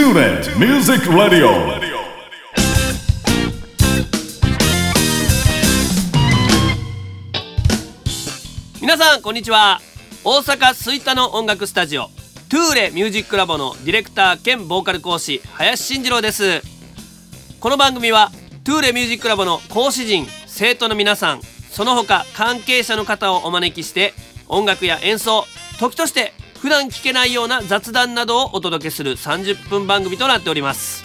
TuneIn Music Radio. 皆さんこんにちは。大阪吹田の音楽スタジオトゥーレミュージックラボのディレクター兼ボーカル講師林慎次郎です。この番組はトゥーレミュージックラボの講師陣生徒の皆さんその他関係者の方をお招きして音楽や演奏時として普段聞けないような雑談などをお届けする30分番組となっております。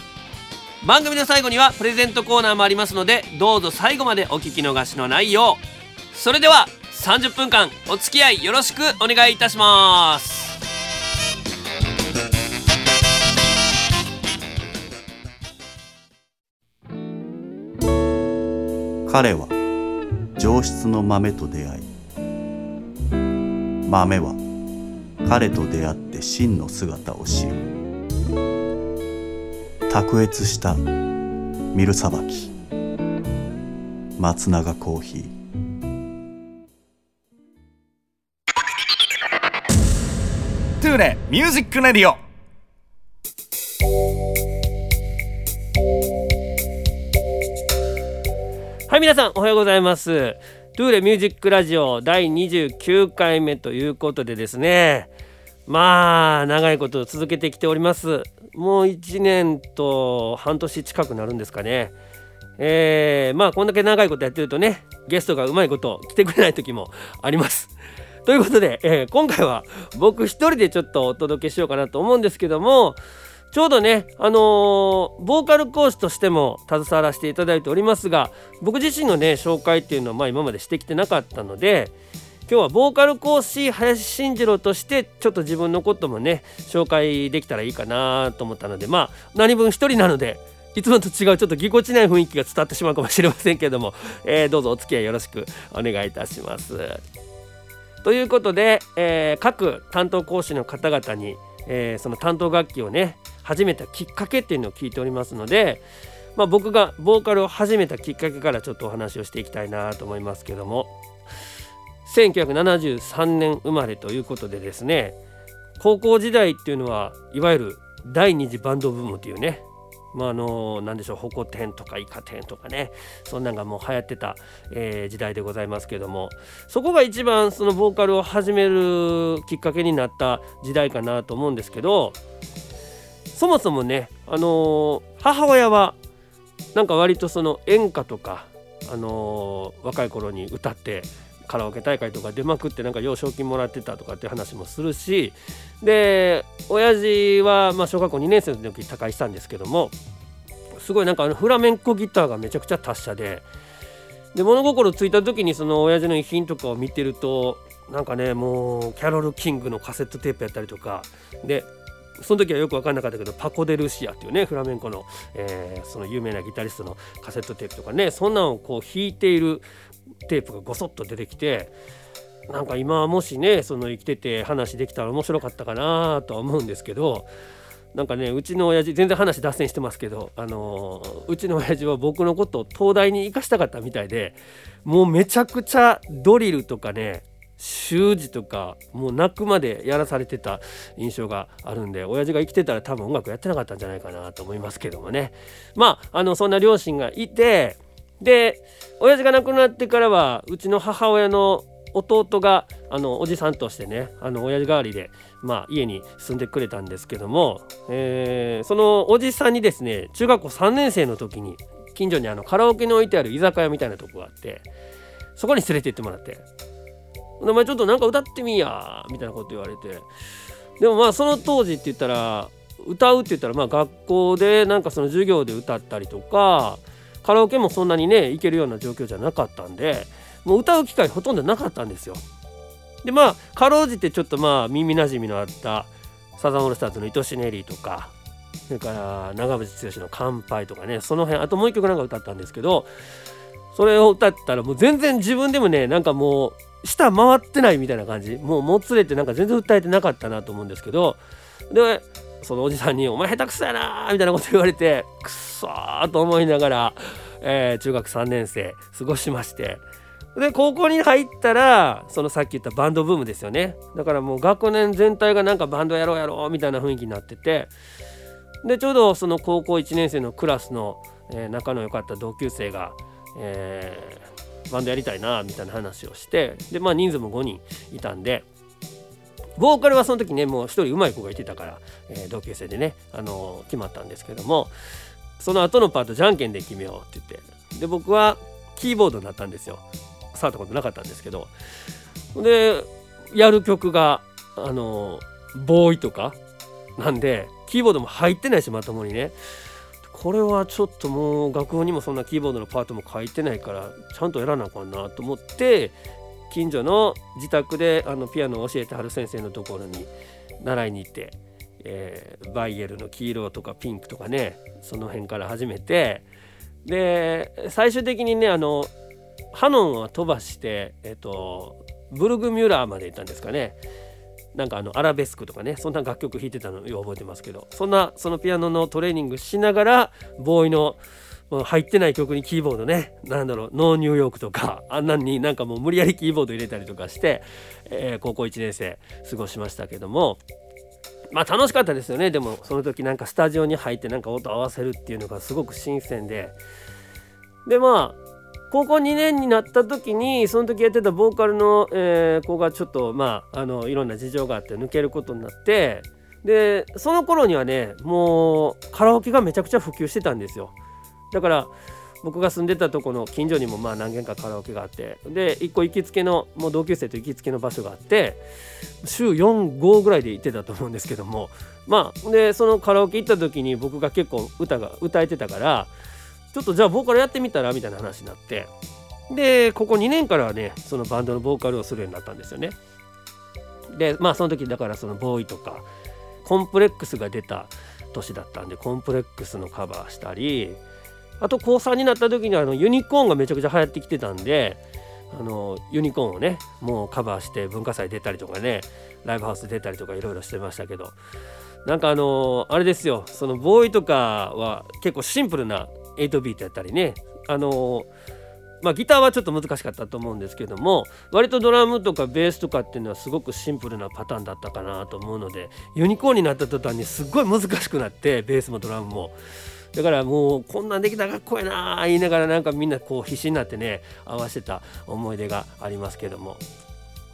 番組の最後にはプレゼントコーナーもありますのでどうぞ最後までお聞き逃しのないよう。それでは30分間お付き合いよろしくお願いいたします。彼は上質の豆と出会い豆は彼と出会って真の姿を知る。卓越した。ミルさばき松永コーヒー。トゥーレ Music Radio。はい皆さんおはようございますトゥーレミュージックラジオ第29回目ということでですね。まあ長いこと続けてきております。もう1年と半年近くなるんですかね。えー、まあこんだけ長いことやってるとねゲストがうまいこと来てくれない時もあります。ということで、えー今回は僕一人でちょっとお届けしようかなと思うんですけどもちょうどね、あのーボーカル講師としても携わらせていただいておりますが僕自身のね紹介っていうのはまあ今までしてきてなかったので今日はボーカル講師林慎次郎としてちょっと自分のこともね紹介できたらいいかなと思ったのでまあ何分一人なのでいつもと違うちょっとぎこちない雰囲気が伝わってしまうかもしれませんけども、えーどうぞお付き合いよろしくお願いいたします。ということで、えー各担当講師の方々に、えーその担当楽器をね始めたきっかけっていうのを聞いておりますので、まあ、僕がボーカルを始めたきっかけからちょっとお話をしていきたいなと思いますけども1973年生まれということでですね高校時代っていうのはいわゆる第二次バンドブームというねまああの何でしょうホコ天とかイカ天とかねそんなんがもう流行ってた、えー時代でございますけどもそこが一番そのボーカルを始めるきっかけになった時代かなと思うんですけどそもそもねあのー母親はなんか割とその演歌とかあのー若い頃に歌ってカラオケ大会とか出まくってなんか幼少金もらってたとかって話もするしで親父はまあ小学校2年生の時他界したんですけどもすごいなんかフラメンコギターがめちゃくちゃ達者でで物心ついた時にその親父の遺品とかを見てるとなんかねもうキャロル・キングのカセットテープやったりとかでその時はよく分かんなかったけどパコ・デ・ルシアっていうねフラメンコの、えーその有名なギタリストのカセットテープとかねそんなんをこう弾いているテープがごそっと出てきてなんか今もしねその生きてて話できたら面白かったかなとは思うんですけどなんかねうちの親父全然話脱線してますけどあのーうちの親父は僕のことを東大に行かしたかったみたいでもうめちゃくちゃドリルとかね習字とかもう泣くまでやらされてた印象があるんで親父が生きてたら多分音楽やってなかったんじゃないかなと思いますけどもね。まああのそんな両親がいてで親父が亡くなってからはうちの母親の弟があのおじさんとしてねあの親父代わりで、まあ、家に住んでくれたんですけども、えーそのおじさんにですね中学校3年生の時に近所にあのカラオケに置いてある居酒屋みたいなとこがあってそこに連れて行ってもらって「お前ちょっとなんか歌ってみや」みたいなこと言われてでもまあその当時って言ったら歌うって言ったらまあ学校でなんかその授業で歌ったりとかカラオケもそんなにね行けるような状況じゃなかったんでもう歌う機会ほとんどなかったんですよ。でまあかろうじてちょっとまあ耳なじみのあったサザンオールスターズの「愛しネリー」とかそれから長渕剛の「乾杯」とかねその辺あともう一曲なんか歌ったんですけどそれを歌ったらもう全然自分でもねなんかもう舌回ってないみたいな感じ。もうもつれてなんか全然歌えてなかったなと思うんですけど。でそのおじさんに「お前下手くそやな」みたいなこと言われてくっそーと思いながら、えー中学3年生過ごしまして。で高校に入ったらそのさっき言ったバンドブームですよね。だからもう学年全体がなんかバンドやろうやろうみたいな雰囲気になってて。でちょうどその高校1年生のクラスの、えー、仲の良かった同級生が、えー、バンドやりたいなみたいな話をしてでまあ人数も5人いたんでボーカルはその時ねもう1人上手い子がいてたから、えー、同級生でね、あの決まったんですけどもその後のパートじゃんけんで決めようって言ってで僕はキーボードになったんですよ。触ったことなかったんですけどでやる曲があのボーイとかなんでキーボードも入ってないしまともにね。これはちょっともう楽譜にもそんなキーボードのパートも書いてないからちゃんとやらなあかんなと思って近所の自宅であのピアノを教えてはる先生のところに習いに行って、えー、バイエルの黄色とかピンクとかねその辺から始めてで最終的にねあのハノンは飛ばして、えっと、ブルグミュラーまで行ったんですかね。なんかあのアラベスクとかねそんな楽曲弾いてたのよ覚えてますけどそんなそのピアノのトレーニングしながらボーイの入ってない曲にキーボードねなんだろうノーニューヨークとかあんなになんかもう無理やりキーボード入れたりとかして、えー、高校1年生過ごしましたけどもまあ楽しかったですよね。でもその時なんかスタジオに入ってなんか音合わせるっていうのがすごく新鮮で。でまあ高校2年になった時にその時やってたボーカルの、えー、子がちょっとまああのいろんな事情があって抜けることになってでその頃にはねもうカラオケがめちゃくちゃ普及してたんですよ。だから僕が住んでたとこの近所にもまあ何軒かカラオケがあってで1個行きつけのもう同級生と行きつけの場所があって週45ぐらいで行ってたと思うんですけども。まあでそのカラオケ行った時に僕が結構歌が歌えてたからちょっとじゃあボーカルやってみたらみたいな話になって。でここ2年からはねそのバンドのボーカルをするようになったんですよね。でまあその時だからそのボーイとかコンプレックスが出た年だったんでコンプレックスのカバーしたりあと高3になった時にあのユニコーンがめちゃくちゃ流行ってきてたんであのユニコーンをねもうカバーして文化祭出たりとかねライブハウス出たりとかいろいろしてましたけど。なんかあのあれですよ。そのボーイとかは結構シンプルな8ビートやったりねあのまあ、ギターはちょっと難しかったと思うんですけども割とドラムとかベースとかっていうのはすごくシンプルなパターンだったかなと思うのでユニコーンになった途端にすっごい難しくなってベースもドラムも。だからもうこんなんできたかっこいいな言いながらなんかみんなこう必死になってね合わせた思い出がありますけども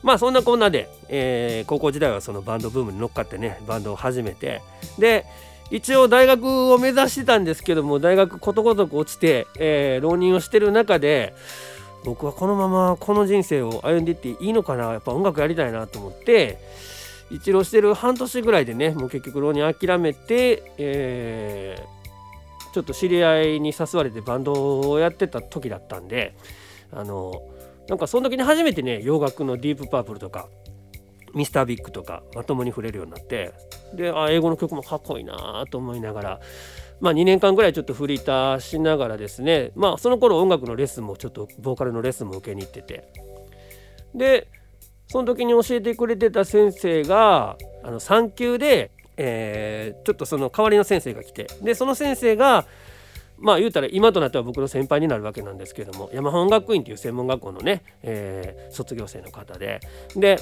まあそんなこんなで、えー、高校時代はそのバンドブームに乗っかってねバンドを始めてで一応大学を目指してたんですけども大学ことごとく落ちて、えー、浪人をしてる中で僕はこのままこの人生を歩んでいっていいのかなやっぱ音楽やりたいなと思って一浪してる半年ぐらいでねもう結局浪人諦めて、えー、ちょっと知り合いに誘われてバンドをやってた時だったんであのなんかその時に初めてね洋楽のディープパープルとかミスタービッグとかまともに触れるようになってであ英語の曲もかっこいいなと思いながらまあ2年間ぐらいちょっとフリーターしながらですねまあその頃音楽のレッスンもちょっとボーカルのレッスンも受けに行っててでその時に教えてくれてた先生があの産休で、えー、ちょっとその代わりの先生が来てでその先生がまあ言うたら今となっては僕の先輩になるわけなんですけども山本学院っていう専門学校のね、えー、卒業生の方でで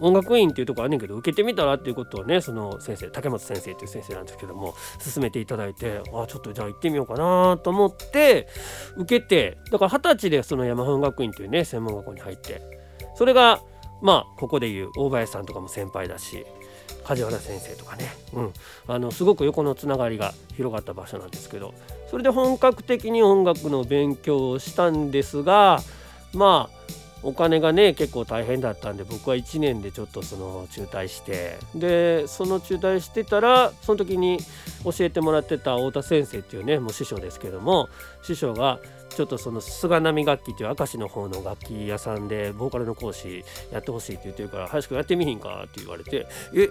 音楽院っていうとこあんねんけど受けてみたらっていうことをねその先生竹本先生っていう先生なんですけども勧めていただいてあちょっとじゃあ行ってみようかなと思って受けてだから二十歳でその山本学院っていうね専門学校に入ってそれがまあここでいう大林さんとかも先輩だし梶原先生とかね、うん、あのすごく横のつながりが広がった場所なんですけどそれで本格的に音楽の勉強をしたんですがまあお金がね結構大変だったんで僕は1年でちょっとその中退して。でその中退してたらその時に教えてもらってた太田先生っていうねもう師匠ですけども師匠がちょっとその菅波楽器っていう明石の方の楽器屋さんでボーカルの講師やってほしいって言ってるから林くんやってみひんかって言われてえ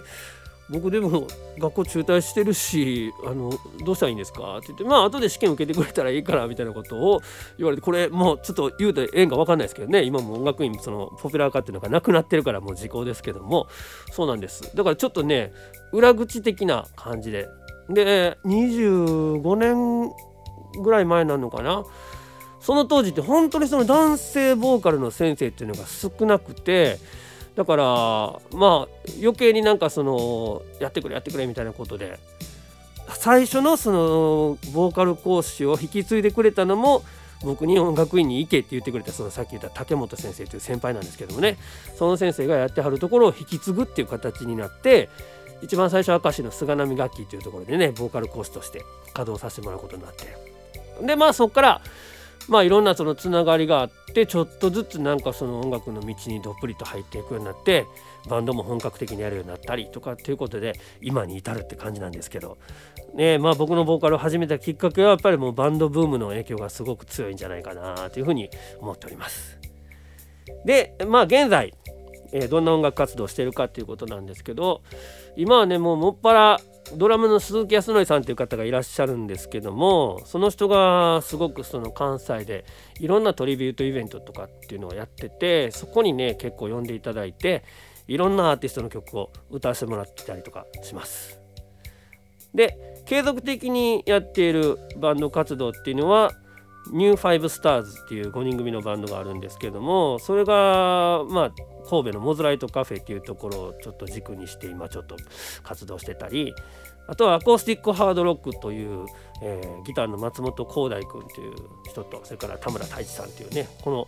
僕でも学校中退してるしあのどうしたらいいんですか？って言ってまあ後で試験受けてくれたらいいからみたいなことを言われてこれもうちょっと言うとええんか分かんないですけどね。今も音楽院そのポピュラー化っていうのがなくなってるからもう時効ですけども。そうなんです。だからちょっとね裏口的な感じで。で25年ぐらい前なのかな？その当時って本当にその男性ボーカルの先生っていうのが少なくてだからまあ余計になんかそのやってくれやってくれみたいなことで。最初のそのボーカル講師を引き継いでくれたのも僕に音楽院に行けって言ってくれたそのさっき言った竹本先生という先輩なんですけどもね。その先生がやってはるところを引き継ぐっていう形になって一番最初明石の菅波楽器っていうところでねボーカル講師として稼働させてもらうことになって。でまあそこからまあいろんなそのつながりがあってちょっとずつなんかその音楽の道にどっぷりと入っていくようになってバンドも本格的にやるようになったりとかっていうことで今に至るって感じなんですけどねまあ僕のボーカルを始めたきっかけはやっぱりもうバンドブームの影響がすごく強いんじゃないかなというふうに思っております。でまあ現在、え、どんな音楽活動をしてるかっていうことなんですけど今はねもうもっぱらドラムの鈴木康則さんという方がいらっしゃるんですけどもその人がすごくその関西でいろんなトリビュートイベントとかっていうのをやっててそこにね結構呼んでいただいていろんなアーティストの曲を歌わせてもらってたりとかします。で継続的にやっているバンド活動っていうのはニューファイブスターズっていう5人組のバンドがあるんですけどもそれがまあ神戸のモズライトカフェっていうところをちょっと軸にして今ちょっと活動してたりあとはアコースティックハードロックという、えー、ギターの松本光大君という人とそれから田村太一さんというねこの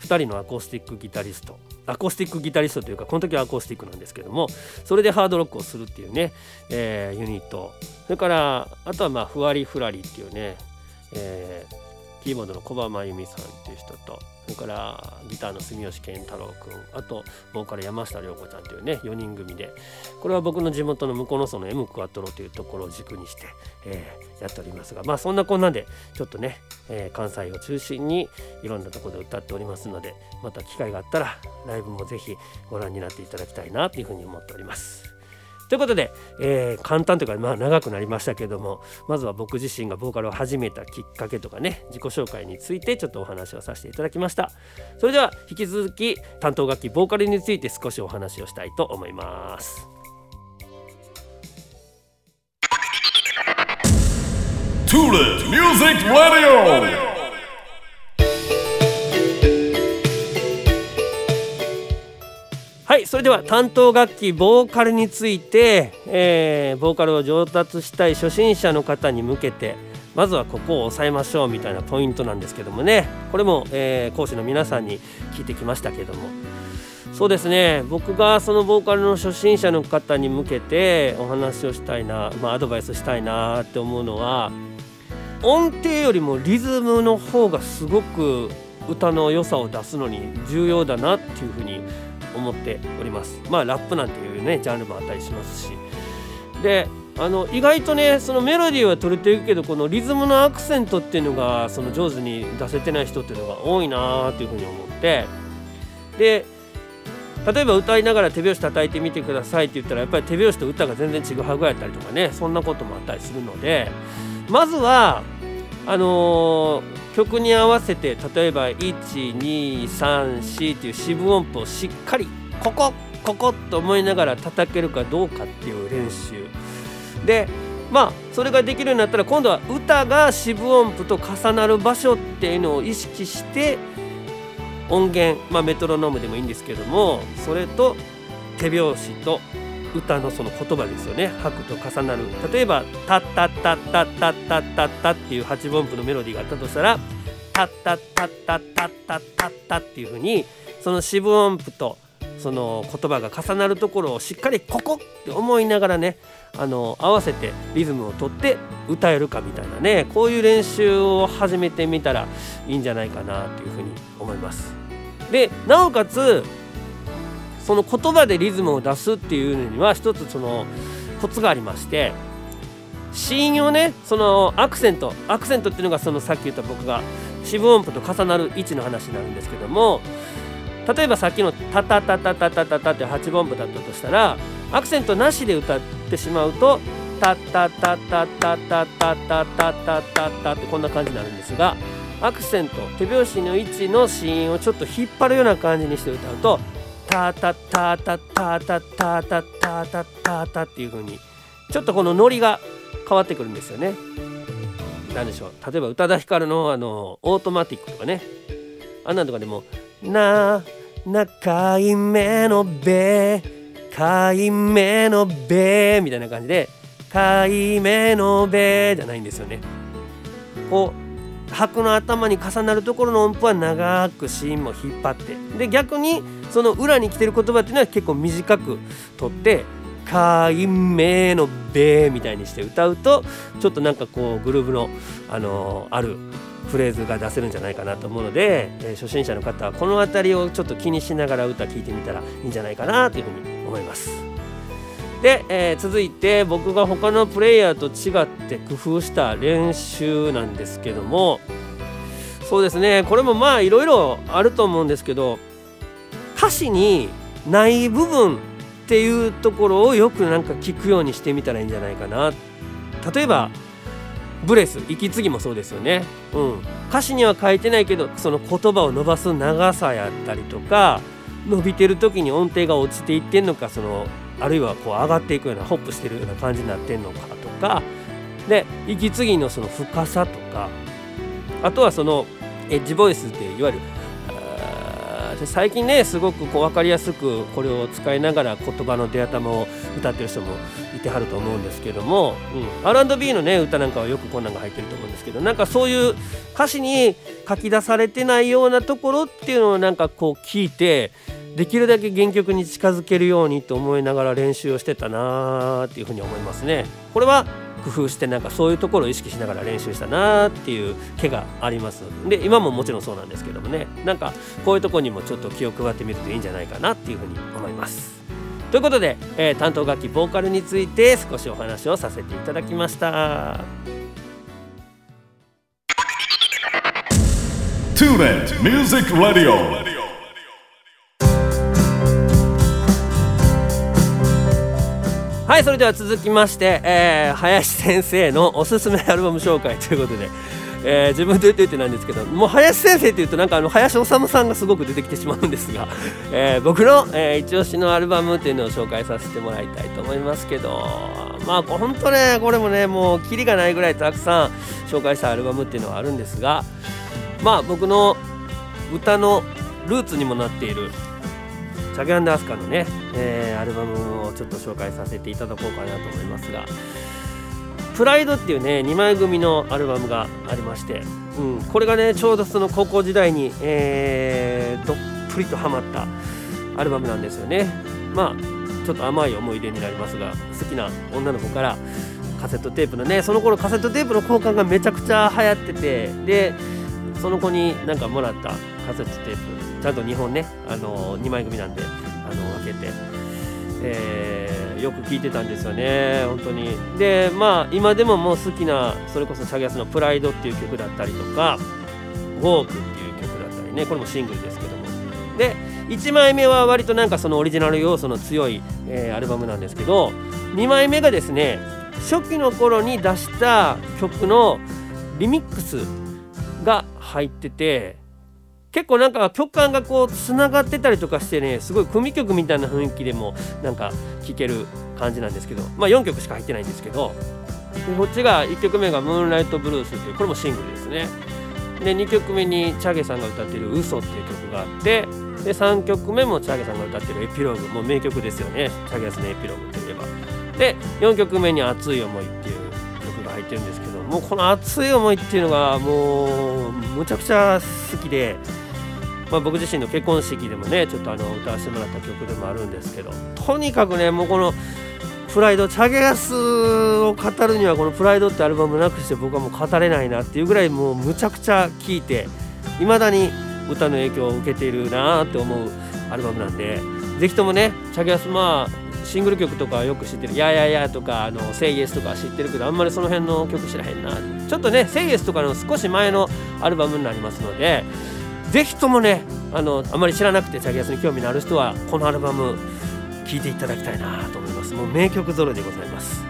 2人のアコースティックギタリストアコースティックギタリストというかこの時はアコースティックなんですけどもそれでハードロックをするっていうね、えー、ユニット。それからあとはまあふわりふらりっていうね、えーキーボードの小葉真由美さんっていう人とそれからギターの住吉健太郎君あとボーカル山下涼子ちゃんというね4人組でこれは僕の地元の向こうのその M クワトロというところを軸にして、えー、やっておりますがまあそんなこんなんでちょっとね、えー、関西を中心にいろんなとこで歌っておりますのでまた機会があったらライブもぜひご覧になっていただきたいなというふうに思っております。ということで、えー、簡単というか、まあ、長くなりましたけどもまずは僕自身がボーカルを始めたきっかけとかね自己紹介についてちょっとお話をさせていただきました。それでは引き続き担当楽器ボーカルについて少しお話をしたいと思います。Tulip Music Radio! はいそれでは担当楽器ボーカルについて、えー、ボーカルを上達したい初心者の方に向けてまずはここを押さえましょうみたいなポイントなんですけどもね。これも、えー、講師の皆さんに聞いてきましたけども。そうですね。僕がそのボーカルの初心者の方に向けてお話をしたいな、まあ、アドバイスしたいなって思うのは音程よりもリズムの方がすごく歌の良さを出すのに重要だなっていうふうに思っております。まあラップなんていうねジャンルもあったりしますし。であの意外とねそのメロディーは取れていくけどこのリズムのアクセントっていうのがその上手に出せてない人っていうのが多いなっていうふうに思って。で例えば歌いながら手拍子叩いてみてくださいって言ったらやっぱり手拍子と歌が全然ちぐはぐやったりとかねそんなこともあったりするのでまずはあのー曲に合わせて例えば1234っていう四分音符をしっかりここここと思いながら叩けるかどうかっていう練習。でまあそれができるようになったら今度は歌が四分音符と重なる場所っていうのを意識して音源、まあ、メトロノームでもいいんですけどもそれと手拍子と歌のその言葉ですよね拍と重なる例えば「タッタッタッタッタッタッタッタ」っていう8分音符のメロディーがあったとしたら「タッタッタッタッタッタッタッタ」っていうふうにその四分音符とその言葉が重なるところをしっかりここって思いながらねあの合わせてリズムをとって歌えるかみたいなねこういう練習を始めてみたらいいんじゃないかなというふうに思います。でなおかつその言葉でリズムを出すっていうのには一つそのコツがありまして子音をねそのアクセントアクセントっていうのがそのさっき言った僕が四分音符と重なる位置の話になるんですけども例えばさっきの「タタタタタタタタ」って8分音符だったとしたらアクセントなしで歌ってしまうと「タタタタタタタタタタタタ」ってこんな感じになるんですがアクセント手拍子の位置の子音をちょっと引っ張るような感じにして歌うとタタタタタタタタタタタタっていう風にちょっとこのノリが変わってくるんですよね。何でしょう例えば宇多田ヒカルのあのオートマティックとかねあんなんとかでも「な中い目のべかい目のべ」みたいな感じで「貝目のべじゃないんですよねこう拍の頭に重なるところの音符は長く芯も引っ張ってで逆にその裏に来てる言葉っていうのは結構短く取って「貝目のべ」みたいにして歌うとちょっとなんかこうグルーブの、あのー、あるフレーズが出せるんじゃないかなと思うので、えー、初心者の方はこの辺りをちょっと気にしながら歌聴いてみたらいいんじゃないかなというふうに思います。で、えー、続いて僕が他のプレイヤーと違って工夫した練習なんですけども。そうですね。これもまあいろいろあると思うんですけど歌詞にない部分っていうところをよくなんか聞くようにしてみたらいいんじゃないかな。例えばブレス息継ぎもそうですよね、うん、歌詞には書いてないけどその言葉を伸ばす長さやったりとか伸びてる時に音程が落ちていってんのかそのあるいはこう上がっていくようなホップしてるような感じになってんのかとかで息継ぎのその深さとかあとはそのエッジボイスっていわゆる最近ねすごくこう分かりやすくこれを使いながら言葉の出頭を歌ってる人もいてはると思うんですけども、うん、R&B のね歌なんかはよくこんなんが入ってると思うんですけどなんかそういう歌詞に書き出されてないようなところっていうのをなんかこう聞いてできるだけ原曲に近づけるようにと思いながら練習をしてたなーっていうふうに思いますね。これは工夫してなんかそういうところを意識しながら練習したなっていう気がありますで今ももちろんそうなんですけどもね。なんかこういうとこにもちょっと気を配ってみるといいんじゃないかなっていうふうに思います。ということで、えー、担当楽器ボーカルについて少しお話をさせていただきました。TuneIn Music Radio はいそれでは続きまして、えー、林先生のおすすめアルバム紹介ということで、えー、自分で言って言ってなんですけどもう林先生っていうとなんかあの林修さんがすごく出てきてしまうんですが、えー、僕の、えー、一押しのアルバムっていうのを紹介させてもらいたいと思いますけどまあ本当ねこれもねもうキリがないぐらいたくさん紹介したアルバムっていうのはあるんですがまあ僕の歌のルーツにもなっているチャゲアスカのね、えー、アルバムをちょっと紹介させていただこうかなと思いますが「プライドっていうね2枚組のアルバムがありまして、うん、これがねちょうどその高校時代に、えー、どっぷりとハマったアルバムなんですよね。まあちょっと甘い思い出になりますが好きな女の子からカセットテープのねその頃カセットテープの交換がめちゃくちゃ流行っててでその子になんかもらったカセットテープちゃんと2本ね、あの2枚組なんであの分けて、えー、よく聞いてたんですよね、本当に。で、まあ、今でももう好きな、それこそチャゲアスの「プライドっていう曲だったりとか、「ウォークっていう曲だったりね、これもシングルですけども。で、1枚目は割となんかそのオリジナル要素の強い、えー、アルバムなんですけど、2枚目がですね、初期の頃に出した曲のリミックスが入ってて結構なんか曲感がこうつながってたりとかしてねすごい組曲みたいな雰囲気でもなんか聴ける感じなんですけどまあ4曲しか入ってないんですけどこっちが1曲目が「ムーンライトブルース」っていうこれもシングルですね。で2曲目にチャゲさんが歌ってる「嘘っていう曲があってで3曲目もチャゲさんが歌ってる「エピローグ」もう名曲ですよね。チャゲヤスのエピローグといえば。で4曲目に「熱い思い」っていうってるんですけどもうこの「熱い思い」っていうのがもうむちゃくちゃ好きでまあ、僕自身の結婚式でもねちょっとあの歌わせてもらった曲でもあるんですけどとにかくねもうこのプライドチャゲヤスを語るにはこの「プライド」ってアルバムなくして僕はもう語れないなっていうぐらいもうむちゃくちゃ聴いていまだに歌の影響を受けているなって思うアルバムなんでぜひともねチャゲヤスまあシングル曲とかよく知ってる「ややや」とか「あのセイエス」とか知ってるけどあんまりその辺の曲知らへんな。ちょっとね「セイエス」とかの少し前のアルバムになりますのでぜひともねあのあまり知らなくてチャゲヤスに興味のある人はこのアルバム聴いていただきたいなと思います。もう名曲揃いでございます。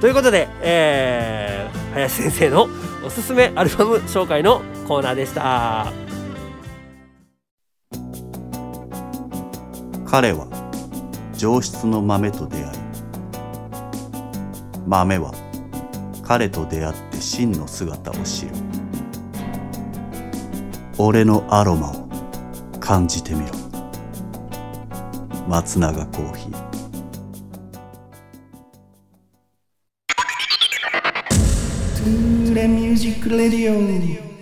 ということで、えー、林先生のおすすめアルバム紹介のコーナーでした。彼は上質の豆と出会い豆は彼と出会って真の姿を知る。俺のアロマを感じてみろ。松永コーヒー。トゥーレ Music Radio。はいそ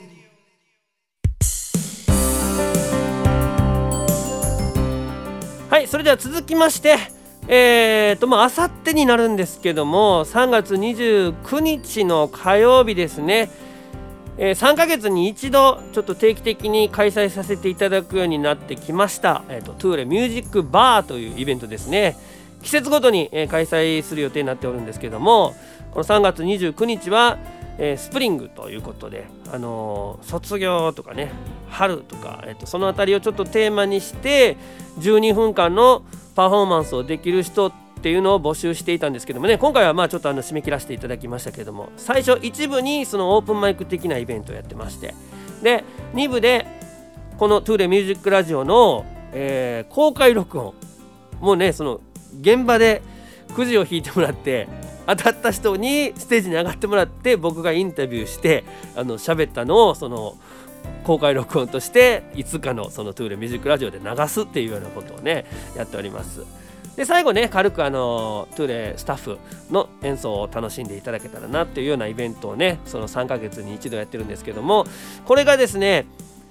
れでは続きましてえーとまあさってになるんですけども3月29日の火曜日ですね、えー、3ヶ月に一度ちょっと定期的に開催させていただくようになってきました、えーと、トゥーレミュージックバーというイベントですね。季節ごとに、えー、開催する予定になっておるんですけどもこの3月29日は、えー、スプリングということで、あのー、卒業とかね春とか、えーと、その辺りをちょっとテーマにして12分間のパフォーマンスをできる人っていうのを募集していたんですけどもね今回はまあちょっとあの締め切らせていただきましたけども最初一部にそのオープンマイク的なイベントをやってましてで2部でこの「トゥーレミュージックラジオの」えー、公開録音もうねその現場でくじを引いてもらって当たった人にステージに上がってもらって僕がインタビューしてあの喋ったのをその公開録音としていつかのそのトゥーレミュージックラジオで流すっていうようなことをねやっております。で最後ね軽くあのトゥーレスタッフの演奏を楽しんでいただけたらなっていうようなイベントをねその3ヶ月に一度やってるんですけどもこれがですね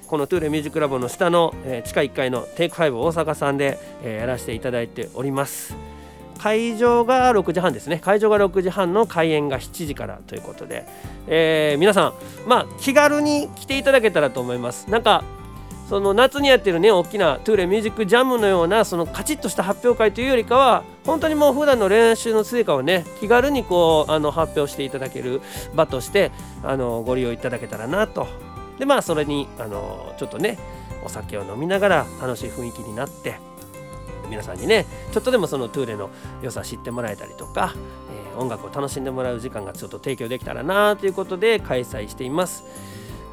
このトゥーレミュージックラボの下の、えー、地下1階のテイク5大阪さんで、えー、やらせていただいております。開場が6時半ですね。開場が6時半の開演が7時からということで、えー、皆さんまあ気軽に来ていただけたらと思います。なんかその夏にやってるね大きなトゥーレミュージックジャムのようなそのカチッとした発表会というよりかは本当にもう普段の練習の成果をね気軽にこうあの発表していただける場としてあのご利用いただけたらなと。でまあそれにあのちょっとねお酒を飲みながら楽しい雰囲気になって皆さんにねちょっとでもそのトゥーレの良さ知ってもらえたりとか、えー、音楽を楽しんでもらう時間がちょっと提供できたらなということで開催しています。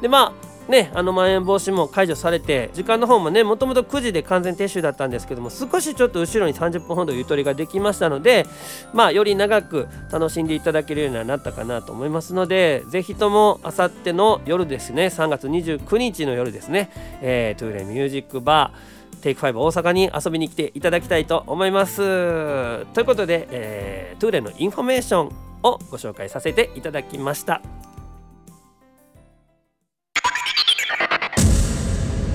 でまあね、あのまん延防止も解除されて時間の方もねもともと9時で完全撤収だったんですけども少しちょっと後ろに30分ほどゆとりができましたのでまあより長く楽しんでいただけるようになったかなと思いますのでぜひともあさっての夜ですね3月29日の夜ですね、えー、トゥーレミュージックバーテイク5大阪に遊びに来ていただきたいと思います。ということで、えー、トゥーレのインフォメーションをご紹介させていただきました。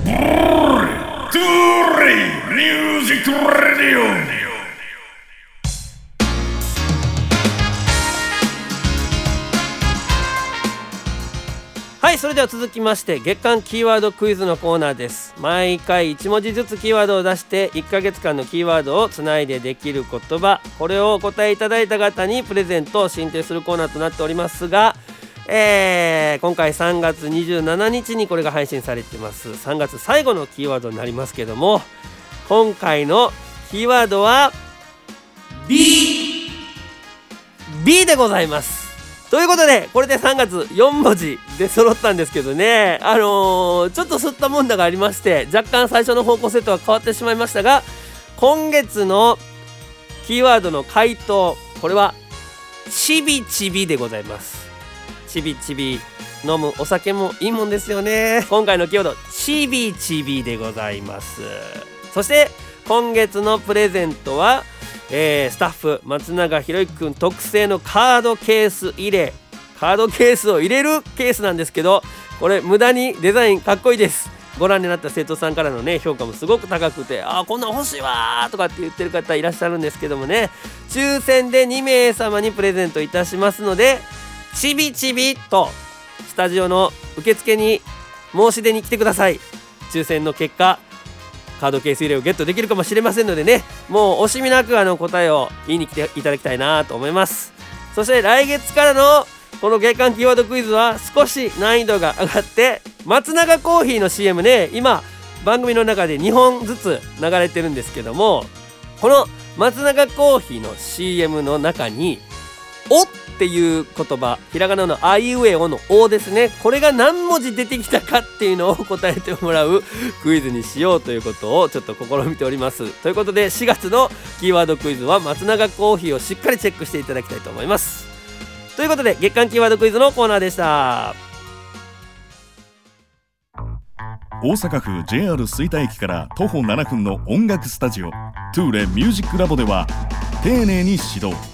トゥーレ Music Radioはいそれでは続きまして月間キーワードクイズのコーナーです。毎回1文字ずつキーワードを出して1ヶ月間のキーワードをつないでできる言葉。これをお答えいただいた方にプレゼントを進呈するコーナーとなっておりますがえー、今回3月27日にこれが配信されてます。3月最後のキーワードになりますけども今回のキーワードは B B でございます。ということでこれで3月4文字で揃ったんですけどね。あのー、ちょっと吸ったもんだがありまして若干最初の方向性とは変わってしまいましたが今月のキーワードの回答これはちびちびでございます。ちびちび。飲むお酒もいいもんですよね。今回のキーワードちびちびでございます。そして今月のプレゼントはえー、スタッフ松永博之君特製のカードケース入れ。カードケースを入れるケースなんですけどこれ無駄にデザインかっこいいです。ご覧になった生徒さんからのね評価もすごく高くてあこんなん欲しいわとかって言ってる方いらっしゃるんですけどもね。抽選で2名様にプレゼントいたしますのでちびちびとスタジオの受付に申し出に来てください。抽選の結果カードケース入れをゲットできるかもしれませんのでねもう惜しみなくあの答えを言いに来ていただきたいなと思います。そして来月からのこの月間キーワードクイズは少し難易度が上がって松永コーヒーの CM ね今番組の中で2本ずつ流れてるんですけどもこの松永コーヒーの CM の中に「お」っっていう言葉ひらがなのあいうえおの「お」ですね。これが何文字出てきたかっていうのを答えてもらうクイズにしようということをちょっと試みております。ということで4月のキーワードクイズは松永コーヒーをしっかりチェックしていただきたいと思います。ということで月間キーワードクイズのコーナーでした。大阪府 JR 吹田駅から徒歩7分の音楽スタジオトゥーレミュージックラボでは丁寧に指導。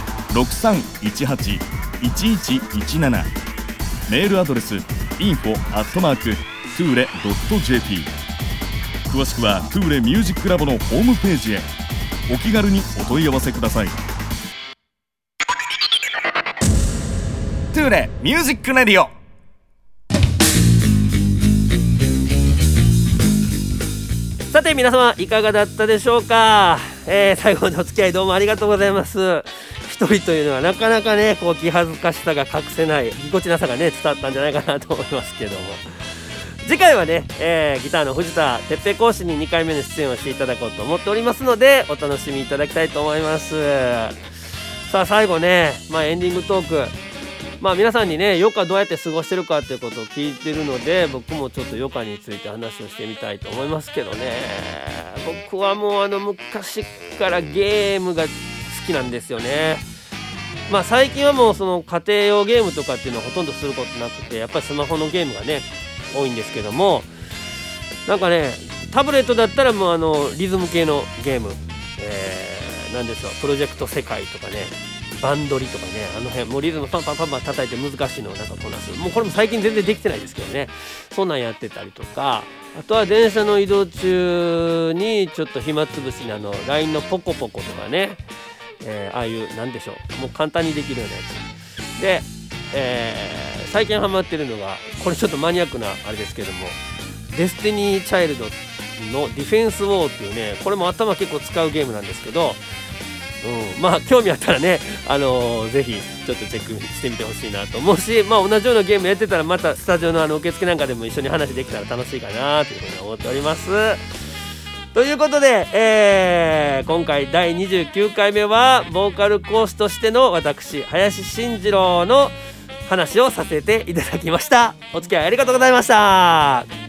0663181117メールアドレス info tule.jp 詳しくはトゥーレミュージックラボのホームページへ。お気軽にお問い合わせください。トゥーレ Music Radio。さて皆様いかがだったでしょうか、えー最後までお付き合いどうもありがとうございます。一人というのはなかなかねこう気恥ずかしさが隠せないぎこちなさがね伝わったんじゃないかなと思いますけども。次回はね、えーギターの藤田哲平講師に2回目の出演をしていただこうと思っておりますのでお楽しみいただきたいと思います。さあ最後ね、まあ、エンディングトーク。まあ皆さんにね余暇どうやって過ごしてるかっていうことを聞いてるので僕もちょっと余暇について話をしてみたいと思いますけどね。僕はもうあの昔からゲームが好きなんですよね。まあ最近はもうその家庭用ゲームとかっていうのはほとんどすることなくてやっぱりスマホのゲームがね多いんですけどもなんかねタブレットだったらもうあのリズム系のゲーム、えー、なんでしょうプロジェクト世界とかねバンドリとかねあの辺もうリズムパンパンパンパン叩いて難しいのをなんかこなす。もうこれも最近全然できてないですけどね。そんなんやってたりとかあとは電車の移動中にちょっと暇つぶしにあの LINE のポコポコとかね、えーああいうなんでしょうもう簡単にできるようなやつで、えー最近ハマってるのがこれちょっとマニアックなあれですけどもデスティニー・チャイルドのディフェンス・ウォーっていうねこれも頭結構使うゲームなんですけど、うん、まあ興味あったらね、あのーぜひちょっとチェックしてみてほしいなと思うし、まあ、同じようなゲームやってたらまたスタジオのあの受付なんかでも一緒に話できたら楽しいかなというふうに思っております。ということで、えー今回第29回目はボーカル講師としての私林慎次郎の話をさせていただきました。お付き合いありがとうございました。